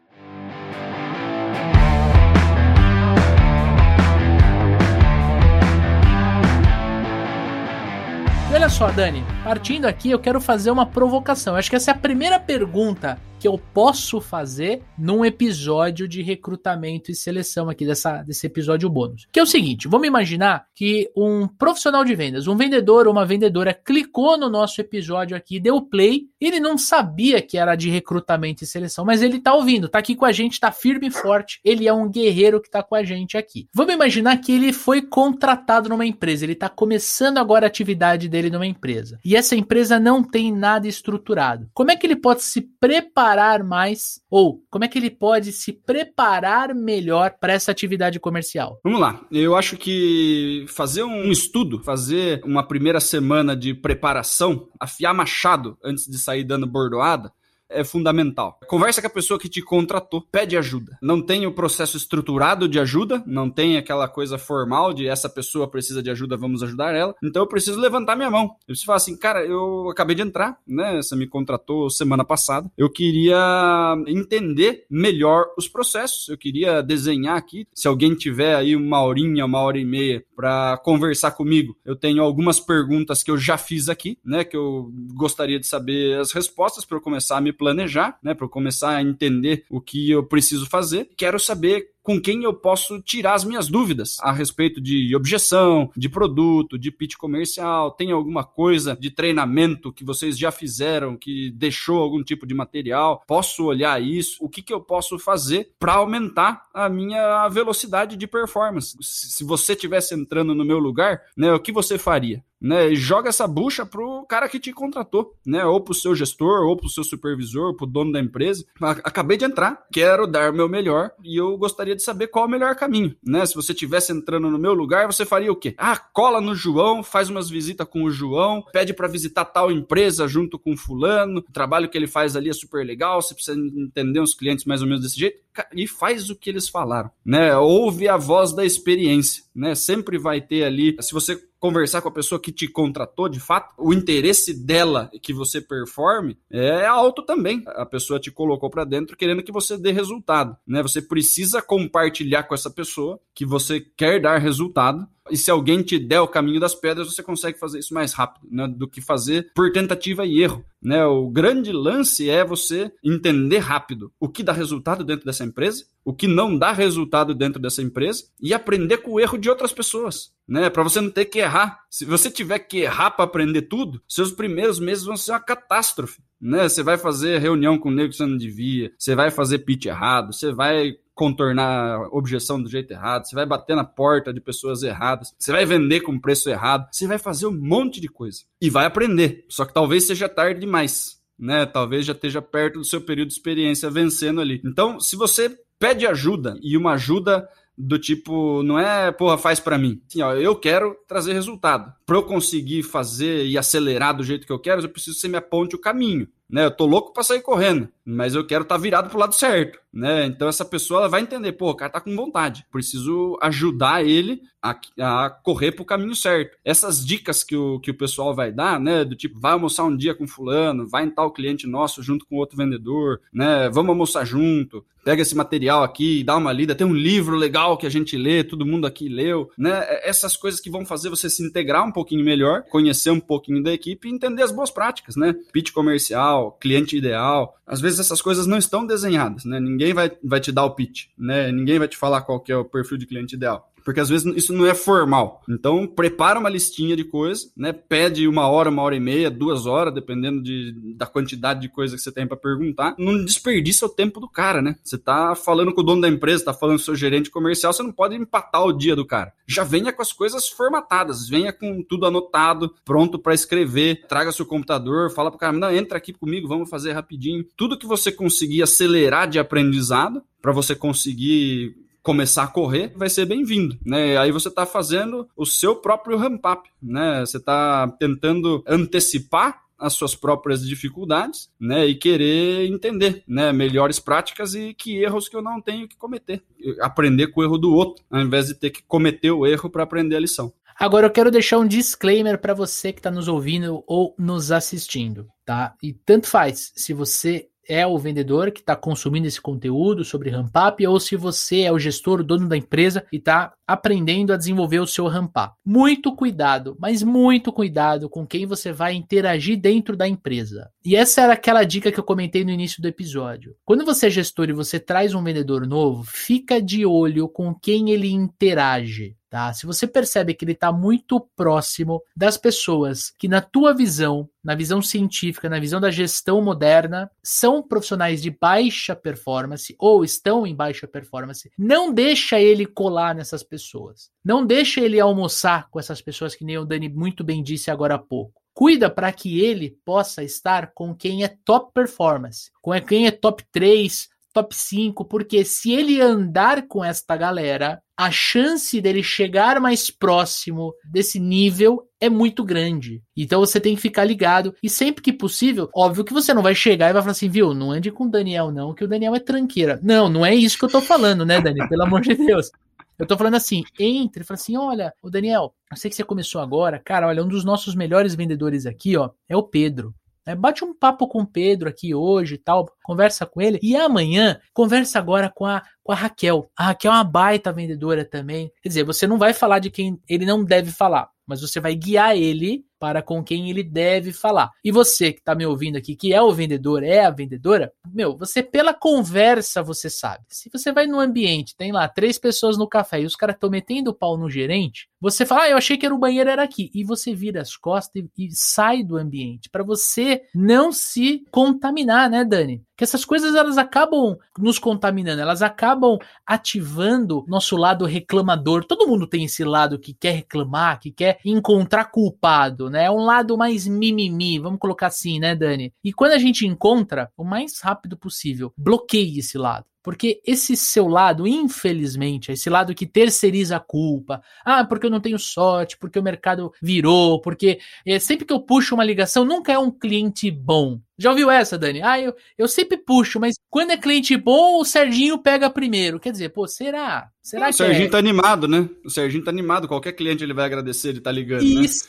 E olha só, Dani, partindo aqui, eu quero fazer uma provocação. Eu acho que essa é a primeira pergunta que eu posso fazer num episódio de recrutamento e seleção aqui dessa, desse episódio bônus. Que é o seguinte: vamos imaginar que um profissional de vendas, um vendedor ou uma vendedora clicou no nosso episódio aqui, deu play, ele não sabia que era de recrutamento e seleção, mas ele tá ouvindo, tá aqui com a gente, tá firme e forte, ele é um guerreiro que tá com a gente aqui. Vamos imaginar que ele foi contratado numa empresa, ele tá começando agora a atividade dele numa empresa. E essa empresa não tem nada estruturado. Como é que ele pode se preparar preparar mais ou como é que ele pode se preparar melhor para essa atividade comercial? Vamos lá. Eu acho que fazer um estudo, fazer uma primeira semana de preparação, afiar machado antes de sair dando bordoada, é fundamental. Conversa com a pessoa que te contratou, pede ajuda. Não tem o processo estruturado de ajuda, não tem aquela coisa formal de essa pessoa precisa de ajuda, vamos ajudar ela. Então eu preciso levantar minha mão. Eu preciso falar assim, cara, eu acabei de entrar, né? Você me contratou semana passada. Eu queria entender melhor os processos. Eu queria desenhar aqui. Se alguém tiver aí uma horinha, uma hora e meia para conversar comigo, eu tenho algumas perguntas que eu já fiz aqui, né? Que eu gostaria de saber as respostas para eu começar a me planejar, né, para começar a entender o que eu preciso fazer. Quero saber com quem eu posso tirar as minhas dúvidas a respeito de objeção, de produto, de pitch comercial, tem alguma coisa de treinamento que vocês já fizeram que deixou algum tipo de material? Posso olhar isso? O que, que eu posso fazer para aumentar a minha velocidade de performance? Se você tivesse entrando no meu lugar, né, o que você faria? né? Joga essa bucha pro cara que te contratou, né? Ou pro seu gestor, ou pro seu supervisor, ou pro dono da empresa. Acabei de entrar, quero dar o meu melhor e eu gostaria de saber qual é o melhor caminho, né? Se você tivesse entrando no meu lugar, você faria o quê? Ah, cola no João, faz umas visitas com o João, pede para visitar tal empresa junto com fulano, o trabalho que ele faz ali é super legal, você precisa entender os clientes mais ou menos desse jeito e faz o que eles falaram, né? Ouve a voz da experiência, né? Sempre vai ter ali, se você conversar com a pessoa que te contratou, de fato, o interesse dela que você performe é alto também. A pessoa te colocou para dentro querendo que você dê resultado, né? Você precisa compartilhar com essa pessoa que você quer dar resultado e se alguém te der o caminho das pedras, você consegue fazer isso mais rápido, né, do que fazer por tentativa e erro, né? O grande lance é você entender rápido o que dá resultado dentro dessa empresa, o que não dá resultado dentro dessa empresa e aprender com o erro de outras pessoas, né? Para você não ter que errar. Se você tiver que errar para aprender tudo, seus primeiros meses vão ser uma catástrofe, né? Você vai fazer reunião com o nego que você não devia, você vai fazer pitch errado, você vai contornar objeção do jeito errado, você vai bater na porta de pessoas erradas, você vai vender com preço errado, você vai fazer um monte de coisa e vai aprender. Só que talvez seja tarde demais, né? Talvez já esteja perto do seu período de experiência vencendo ali. Então, se você pede ajuda e uma ajuda do tipo, não é, porra, faz para mim. Assim, ó, eu quero trazer resultado. Para eu conseguir fazer e acelerar do jeito que eu quero, eu preciso que você me aponte o caminho né? Eu tô louco para sair correndo, mas eu quero estar tá virado pro lado certo, né? Então essa pessoa ela vai entender, pô, o cara tá com vontade, preciso ajudar ele a, a correr pro caminho certo. Essas dicas que o, que o pessoal vai dar, né? Do tipo, vai almoçar um dia com fulano, vai em tal cliente nosso junto com outro vendedor, né? Vamos almoçar junto, pega esse material aqui, dá uma lida, tem um livro legal que a gente lê, todo mundo aqui leu, né? Essas coisas que vão fazer você se integrar um pouquinho melhor, conhecer um pouquinho da equipe e entender as boas práticas, né? Pitch comercial, cliente ideal. Às vezes essas coisas não estão desenhadas, né? Ninguém vai, vai te dar o pitch, né? Ninguém vai te falar qual que é o perfil de cliente ideal porque às vezes isso não é formal. Então, prepara uma listinha de coisas, né? Pede uma hora, uma hora e meia, duas horas, dependendo de, da quantidade de coisa que você tem para perguntar. Não desperdiça o tempo do cara, né? Você tá falando com o dono da empresa, tá falando com o seu gerente comercial, você não pode empatar o dia do cara. Já venha com as coisas formatadas, venha com tudo anotado, pronto para escrever, traga seu computador, fala pro cara, não, entra aqui comigo, vamos fazer rapidinho. Tudo que você conseguir acelerar de aprendizado, para você conseguir começar a correr, vai ser bem-vindo, né? Aí você está fazendo o seu próprio ramp-up, né? Você está tentando antecipar as suas próprias dificuldades, né, e querer entender, né, melhores práticas e que erros que eu não tenho que cometer, aprender com o erro do outro, ao invés de ter que cometer o erro para aprender a lição. Agora eu quero deixar um disclaimer para você que está nos ouvindo ou nos assistindo, tá? E tanto faz se você é o vendedor que está consumindo esse conteúdo sobre ramp up ou se você é o gestor, o dono da empresa e está aprendendo a desenvolver o seu ramp up. Muito cuidado, mas muito cuidado com quem você vai interagir dentro da empresa. E essa era aquela dica que eu comentei no início do episódio. Quando você é gestor e você traz um vendedor novo, fica de olho com quem ele interage. Tá? Se você percebe que ele está muito próximo das pessoas que, na tua visão, na visão científica, na visão da gestão moderna, são profissionais de baixa performance ou estão em baixa performance, não deixa ele colar nessas pessoas. Não deixa ele almoçar com essas pessoas que nem o Dani muito bem disse agora há pouco. cuida para que ele possa estar com quem é top performance, com quem é top 3, top 5, porque se ele andar com esta galera, a chance dele chegar mais próximo desse nível é muito grande. Então você tem que ficar ligado e sempre que possível, óbvio que você não vai chegar e vai falar assim, viu, não ande com o Daniel não, que o Daniel é tranqueira. Não, não é isso que eu tô falando, né, Dani? Pelo amor de Deus. Eu tô falando assim, entre fala assim: olha, o Daniel, eu sei que você começou agora, cara, olha, um dos nossos melhores vendedores aqui, ó, é o Pedro. É, bate um papo com o Pedro aqui hoje e tal, conversa com ele. E amanhã, conversa agora com a, com a Raquel. A Raquel é uma baita vendedora também. Quer dizer, você não vai falar de quem ele não deve falar, mas você vai guiar ele para com quem ele deve falar. E você que está me ouvindo aqui, que é o vendedor, é a vendedora, meu, você pela conversa você sabe. Se você vai no ambiente, tem lá três pessoas no café e os caras estão metendo o pau no gerente, você fala, ah, eu achei que era o banheiro, era aqui. E você vira as costas e, e sai do ambiente, para você não se contaminar, né, Dani? Que essas coisas elas acabam nos contaminando, elas acabam ativando nosso lado reclamador. Todo mundo tem esse lado que quer reclamar, que quer encontrar culpado, né? É um lado mais mimimi, vamos colocar assim, né, Dani? E quando a gente encontra, o mais rápido possível, bloqueie esse lado. Porque esse seu lado, infelizmente, esse lado que terceiriza a culpa, ah, porque eu não tenho sorte, porque o mercado virou, porque é, sempre que eu puxo uma ligação, nunca é um cliente bom. Já ouviu essa, Dani? Ah, eu, eu sempre puxo, mas quando é cliente bom, o Serginho pega primeiro. Quer dizer, pô, será? Será o que Serginho é? tá animado, né? O Serginho tá animado. Qualquer cliente ele vai agradecer ele tá ligando, Isso,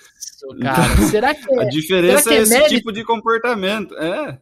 né? cara. será que <laughs> é, A diferença é, é esse tipo de comportamento. É.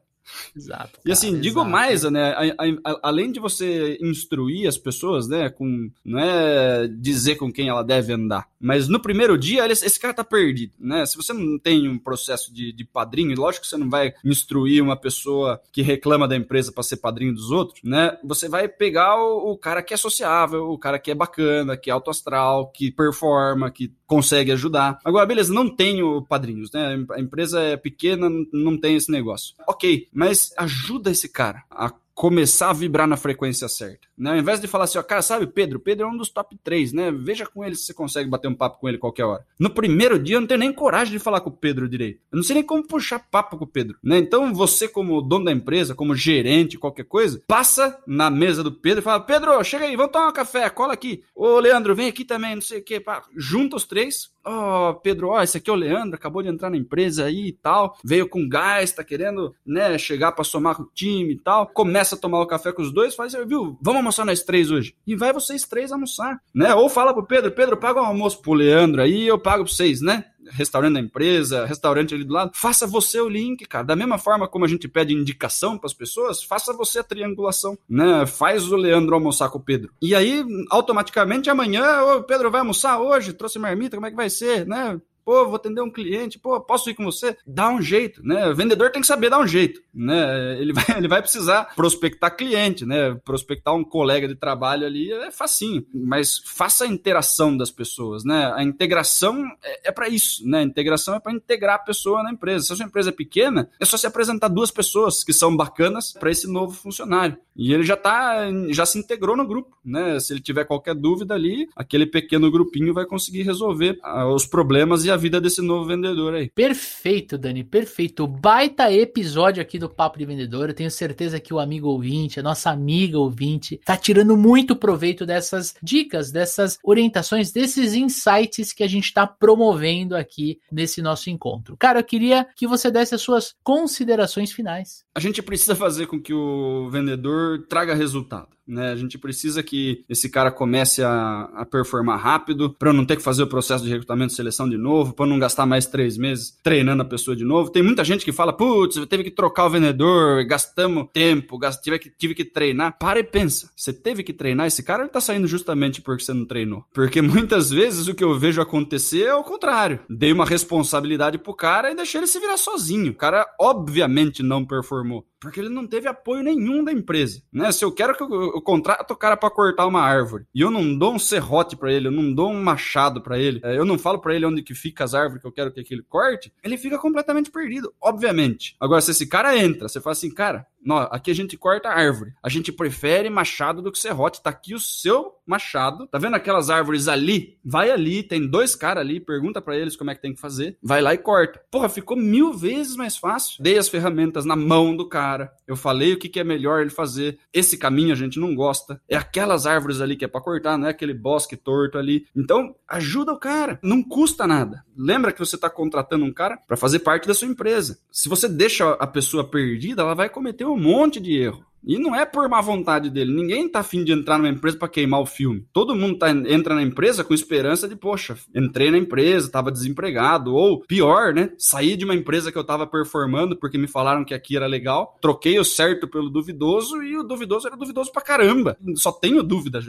Exato. Cara, e assim, exato. digo mais, né? A, a, a, além de você instruir as pessoas, né? Com, não é dizer com quem ela deve andar. Mas no primeiro dia, ele, esse cara tá perdido, né? Se você não tem um processo de, de padrinho, lógico que você não vai instruir uma pessoa que reclama da empresa para ser padrinho dos outros, né? Você vai pegar o, o, cara que é sociável, o cara que é bacana, que é alto astral, que performa, que consegue ajudar. Agora, beleza, não tenho padrinhos, né? A empresa é pequena, não tem esse negócio. Ok, mas ajuda esse cara a começar a vibrar na frequência certa. Né? Ao invés de falar assim, ó, cara, sabe, Pedro, Pedro é um dos top 3, né? Veja com ele se você consegue bater um papo com ele qualquer hora. No primeiro dia eu não tenho nem coragem de falar com o Pedro direito. Eu não sei nem como puxar papo com o Pedro, né? Então você como dono da empresa, como gerente, qualquer coisa, passa na mesa do Pedro e fala, Pedro, chega aí, vamos tomar um café, cola aqui. Ô, Leandro, vem aqui também, não sei o quê. Pá. Junta os três, Ó, oh, Pedro, ó, oh, esse aqui é o Leandro, acabou de entrar na empresa aí e tal, veio com gás, tá querendo, né, chegar para somar com o time e tal. Começa a tomar o café com os dois, faz, viu, vamos almoçar nós três hoje. E vai vocês três almoçar, né? Ou fala pro Pedro, Pedro, paga um almoço pro Leandro aí, eu pago pra vocês, né? Restaurante da empresa, restaurante ali do lado, faça você o link, cara. Da mesma forma como a gente pede indicação para as pessoas, faça você a triangulação, né? Faz o Leandro almoçar com o Pedro. E aí, automaticamente, amanhã, o Pedro vai almoçar hoje, trouxe marmita, como é que vai ser, né? Pô, vou atender um cliente, pô, posso ir com você? Dá um jeito, né? O vendedor tem que saber dar um jeito, né? Ele vai, <laughs> ele vai precisar prospectar cliente, né? Prospectar um colega de trabalho ali é facinho, mas faça a interação das pessoas, né? A integração é, é para isso, né? A integração é para integrar a pessoa na empresa. Se a sua empresa é pequena, é só se apresentar duas pessoas que são bacanas para esse novo funcionário. E ele já tá, já se integrou no grupo, né? Se ele tiver qualquer dúvida ali, aquele pequeno grupinho vai conseguir resolver ah, os problemas e a vida desse novo vendedor aí. Perfeito, Dani, perfeito. Baita episódio aqui do Papo de Vendedor. Eu tenho certeza que o amigo ouvinte, a nossa amiga ouvinte, tá tirando muito proveito dessas dicas, dessas orientações, desses insights que a gente está promovendo aqui nesse nosso encontro. Cara, eu queria que você desse as suas considerações finais. A gente precisa fazer com que o vendedor traga resultado. Né? A gente precisa que esse cara comece a, a performar rápido, para eu não ter que fazer o processo de recrutamento e seleção de novo, para não gastar mais três meses treinando a pessoa de novo. Tem muita gente que fala, putz, teve que trocar o vendedor, gastamos tempo, gast... tive, que, tive que treinar. Para e pensa, você teve que treinar esse cara, ele tá saindo justamente porque você não treinou. Porque muitas vezes o que eu vejo acontecer é o contrário. Dei uma responsabilidade pro cara e deixei ele se virar sozinho. O cara obviamente não performou porque ele não teve apoio nenhum da empresa, né? Se eu quero que eu, eu contrato o cara para cortar uma árvore e eu não dou um serrote para ele, eu não dou um machado para ele, é, eu não falo para ele onde que fica as árvores que eu quero que ele corte, ele fica completamente perdido, obviamente. Agora se esse cara entra, você fala assim, cara, Não, aqui a gente corta árvore. A gente prefere machado do que serrote. Tá aqui o seu machado. Tá vendo aquelas árvores ali? Vai ali, tem dois caras ali, pergunta para eles como é que tem que fazer. Vai lá e corta. Porra, ficou mil vezes mais fácil. Dei as ferramentas na mão do cara. Eu falei o que, que é melhor ele fazer. Esse caminho a gente não gosta. É aquelas árvores ali que é para cortar, não é aquele bosque torto ali. Então, ajuda o cara. Não custa nada. Lembra que você tá contratando um cara para fazer parte da sua empresa. Se você deixa a pessoa perdida, ela vai cometer monte de erro. E não é por má vontade dele. Ninguém tá afim de entrar numa empresa para queimar o filme. Todo mundo tá, entra na empresa com esperança de, poxa, entrei na empresa, tava desempregado. Ou pior, né? Saí de uma empresa que eu tava performando porque me falaram que aqui era legal. Troquei o certo pelo duvidoso e o duvidoso era duvidoso pra caramba. Só tenho dúvida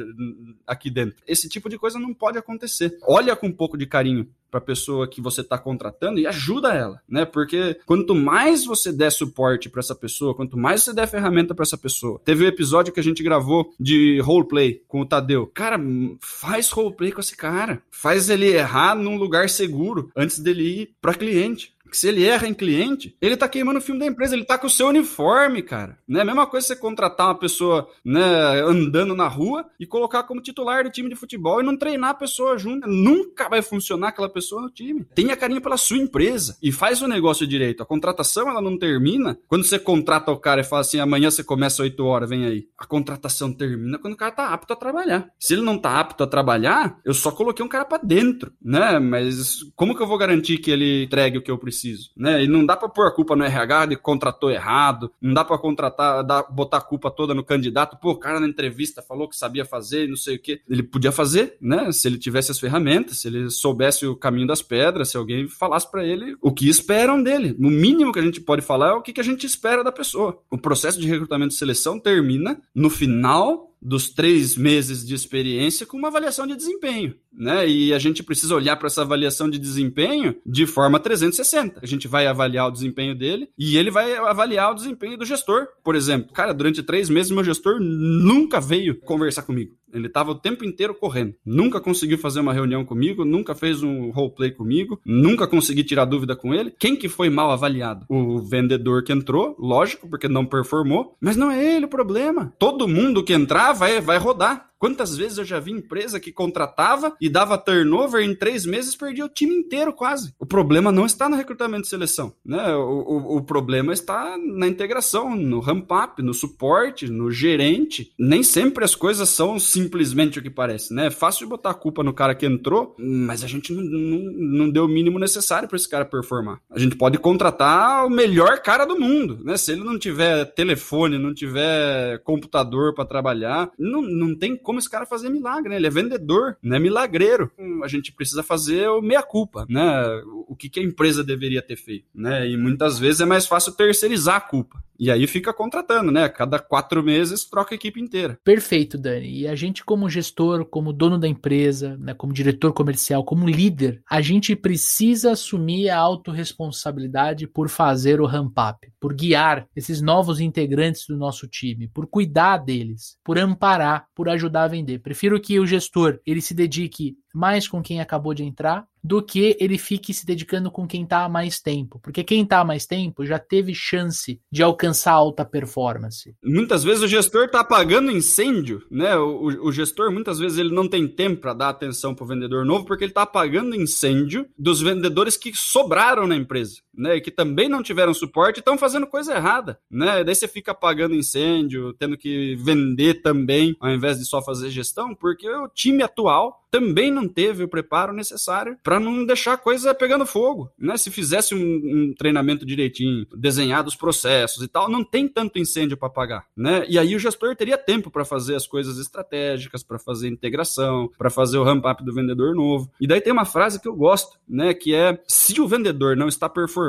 aqui dentro. Esse tipo de coisa não pode acontecer. Olha com um pouco de carinho para a pessoa que você está contratando e ajuda ela, né? Porque quanto mais você der suporte para essa pessoa, quanto mais você der ferramenta para essa pessoa. Teve um episódio que a gente gravou de roleplay com o Tadeu. Cara, faz roleplay com esse cara. Faz ele errar num lugar seguro antes dele ir para cliente se ele erra em cliente, ele tá queimando o filme da empresa, ele tá com o seu uniforme, cara. Né? A mesma coisa você contratar uma pessoa né, andando na rua e colocar como titular do time de futebol e não treinar a pessoa junto. Nunca vai funcionar aquela pessoa no time. Tenha carinho pela sua empresa e faz o negócio direito. A contratação, ela não termina quando você contrata o cara e fala assim, amanhã você começa 8 horas, vem aí. A contratação termina quando o cara tá apto a trabalhar. Se ele não tá apto a trabalhar, eu só coloquei um cara para dentro, né? Mas como que eu vou garantir que ele entregue o que eu preciso? Preciso, né? E não dá para pôr a culpa no RH de contratou errado, não dá para contratar, dar, botar a culpa toda no candidato. Pô, o cara na entrevista falou que sabia fazer, não sei o quê. Ele podia fazer, né? Se ele tivesse as ferramentas, se ele soubesse o caminho das pedras, se alguém falasse para ele o que esperam dele. No mínimo que a gente pode falar é o que, que a gente espera da pessoa. O processo de recrutamento e seleção termina no final dos três meses de experiência com uma avaliação de desempenho, né? E a gente precisa olhar para essa avaliação de desempenho de forma 360. A gente vai avaliar o desempenho dele e ele vai avaliar o desempenho do gestor. Por exemplo, cara, durante três meses meu gestor nunca veio conversar comigo. Ele estava o tempo inteiro correndo. Nunca conseguiu fazer uma reunião comigo, nunca fez um roleplay comigo, nunca consegui tirar dúvida com ele. Quem que foi mal avaliado? O vendedor que entrou, lógico, porque não performou, mas não é ele o problema. Todo mundo que entrar vai, vai rodar. Quantas vezes eu já vi empresa que contratava e dava turnover em três meses perdia o time inteiro quase. O problema não está no recrutamento e seleção, né? O, o, o problema está na integração, no ramp-up, no suporte, no gerente. Nem sempre as coisas são simplesmente o que parece, né? É fácil botar a culpa no cara que entrou, mas a gente não, não, não deu o mínimo necessário para esse cara performar. A gente pode contratar o melhor cara do mundo, né? Se ele não tiver telefone, não tiver computador para trabalhar, não, não tem como como esse cara fazer milagre, né? Ele é vendedor, não é milagreiro. A gente precisa fazer o meia-culpa, né? O que, que a empresa deveria ter feito, né? E muitas vezes é mais fácil terceirizar a culpa. E aí fica contratando, né? Cada quatro meses troca a equipe inteira. Perfeito, Dani. E a gente, como gestor, como dono da empresa, né, como diretor comercial, como líder, a gente precisa assumir a autorresponsabilidade por fazer o ramp-up, por guiar esses novos integrantes do nosso time, por cuidar deles, por amparar, por ajudar a vender. Prefiro que o gestor ele se dedique mais com quem acabou de entrar do que ele fique se dedicando com quem está há mais tempo. Porque quem está há mais tempo já teve chance de alcançar alta performance. Muitas vezes o gestor está apagando incêndio, né? O, o, gestor muitas vezes ele não tem tempo para dar atenção para o vendedor novo porque ele está apagando incêndio dos vendedores que sobraram na empresa, né? Que também não tiveram suporte estão fazendo coisa errada, né? Daí você fica apagando incêndio, tendo que vender também, ao invés de só fazer gestão, porque o time atual também não teve o preparo necessário para não deixar a coisa pegando fogo. Né? Se fizesse um, um, treinamento direitinho, desenhar os processos e tal, não tem tanto incêndio para apagar. Né? E aí o gestor teria tempo para fazer as coisas estratégicas, para fazer integração, para fazer o ramp-up do vendedor novo. E daí tem uma frase que eu gosto, né? que é: se o vendedor não está performando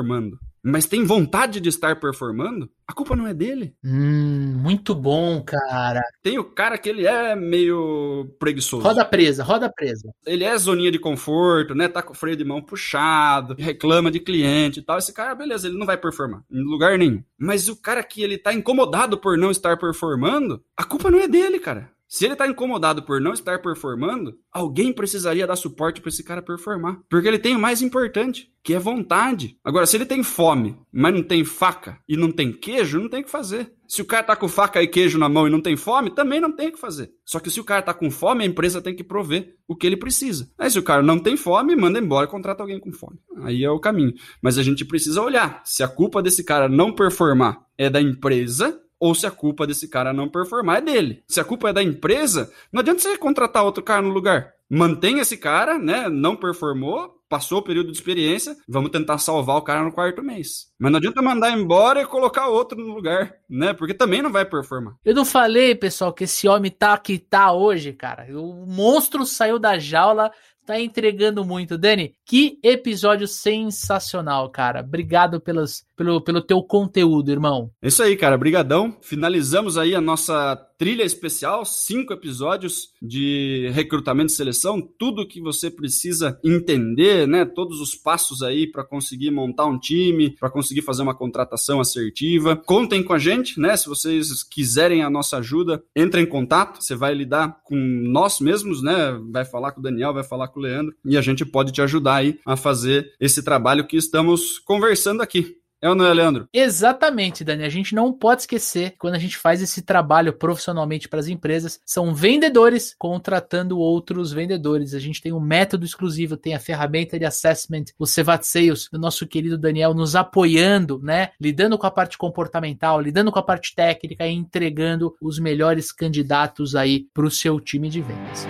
mas tem vontade de estar performando, a culpa não é dele. Hum, muito bom, cara. Tem o cara que ele é meio preguiçoso. Roda presa, roda presa. Ele é zoninha de conforto, né? Tá com o freio de mão puxado, reclama de cliente e tal. Esse cara, beleza, ele não vai performar em lugar nenhum. Mas o cara que ele tá incomodado por não estar performando, a culpa não é dele, cara. Se ele tá incomodado por não estar performando, alguém precisaria dar suporte para esse cara performar. Porque ele tem o mais importante, que é vontade. Agora, se ele tem fome, mas não tem faca e não tem queijo, não tem o que fazer. Se o cara tá com faca e queijo na mão e não tem fome, também não tem o que fazer. Só que se o cara tá com fome, a empresa tem que prover o que ele precisa. Aí se o cara não tem fome, manda embora e contrata alguém com fome. Aí é o caminho. Mas a gente precisa olhar se a culpa desse cara não performar é da empresa ou se a culpa desse cara não performar é dele. Se a culpa é da empresa, não adianta você contratar outro cara no lugar. Mantém esse cara, né? Não performou, passou o período de experiência, vamos tentar salvar o cara no quarto mês. Mas não adianta mandar embora e colocar outro no lugar, né? Porque também não vai performar. Eu não falei, pessoal, que esse homem tá que tá hoje, cara. O monstro saiu da jaula, tá entregando muito. Dani, que episódio sensacional, cara. Obrigado pelas, pelo, pelo teu conteúdo, irmão. É isso aí, cara. Brigadão. Finalizamos aí a nossa trilha especial, cinco episódios de recrutamento e seleção, tudo que você precisa entender, né? Todos os passos aí para conseguir montar um time, para conseguir fazer uma contratação assertiva. Contem com a gente, né? Se vocês quiserem a nossa ajuda, entre em contato. Você vai lidar com nós mesmos, né? Vai falar com o Daniel, vai falar com o Leandro e a gente pode te ajudar aí a fazer esse trabalho que estamos conversando aqui. É ou não é, Leandro? Exatamente, Dani. A gente não pode esquecer que quando a gente faz esse trabalho profissionalmente para as empresas, são vendedores contratando outros vendedores. A gente tem um método exclusivo, tem a ferramenta de assessment, o Cevat Sales, do nosso querido Daniel, nos apoiando, né? Lidando com a parte comportamental, lidando com a parte técnica e entregando os melhores candidatos aí para o seu time de vendas.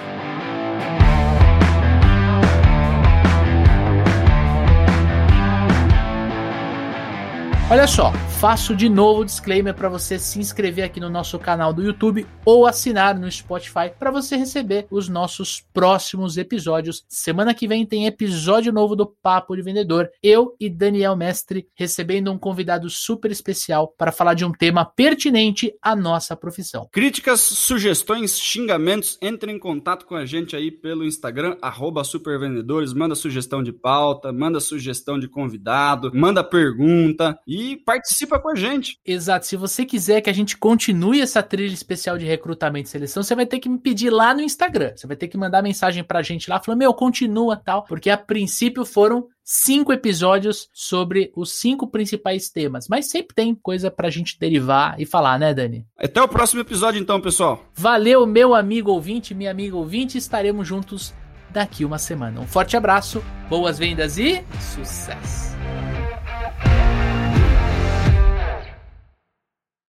Olha só, faço de novo o disclaimer para você se inscrever aqui no nosso canal do YouTube ou assinar no Spotify para você receber os nossos próximos episódios. Semana que vem tem episódio novo do Papo de Vendedor. Eu e Daniel Mestre recebendo um convidado super especial para falar de um tema pertinente à nossa profissão. Críticas, sugestões, xingamentos, entre em contato com a gente aí pelo Instagram, supervendedores, manda sugestão de pauta, manda sugestão de convidado, manda pergunta e participa com a gente. Exato. Se você quiser que a gente continue essa trilha especial de recrutamento e seleção, você vai ter que me pedir lá no Instagram. Você vai ter que mandar mensagem pra gente lá, falando, meu, continua tal. Porque a princípio foram cinco episódios sobre os cinco principais temas. Mas sempre tem coisa pra gente derivar e falar, né, Dani? Até o próximo episódio, então, pessoal. Valeu, meu amigo ouvinte, minha amiga ouvinte. Estaremos juntos daqui uma semana. Um forte abraço, boas vendas e sucesso!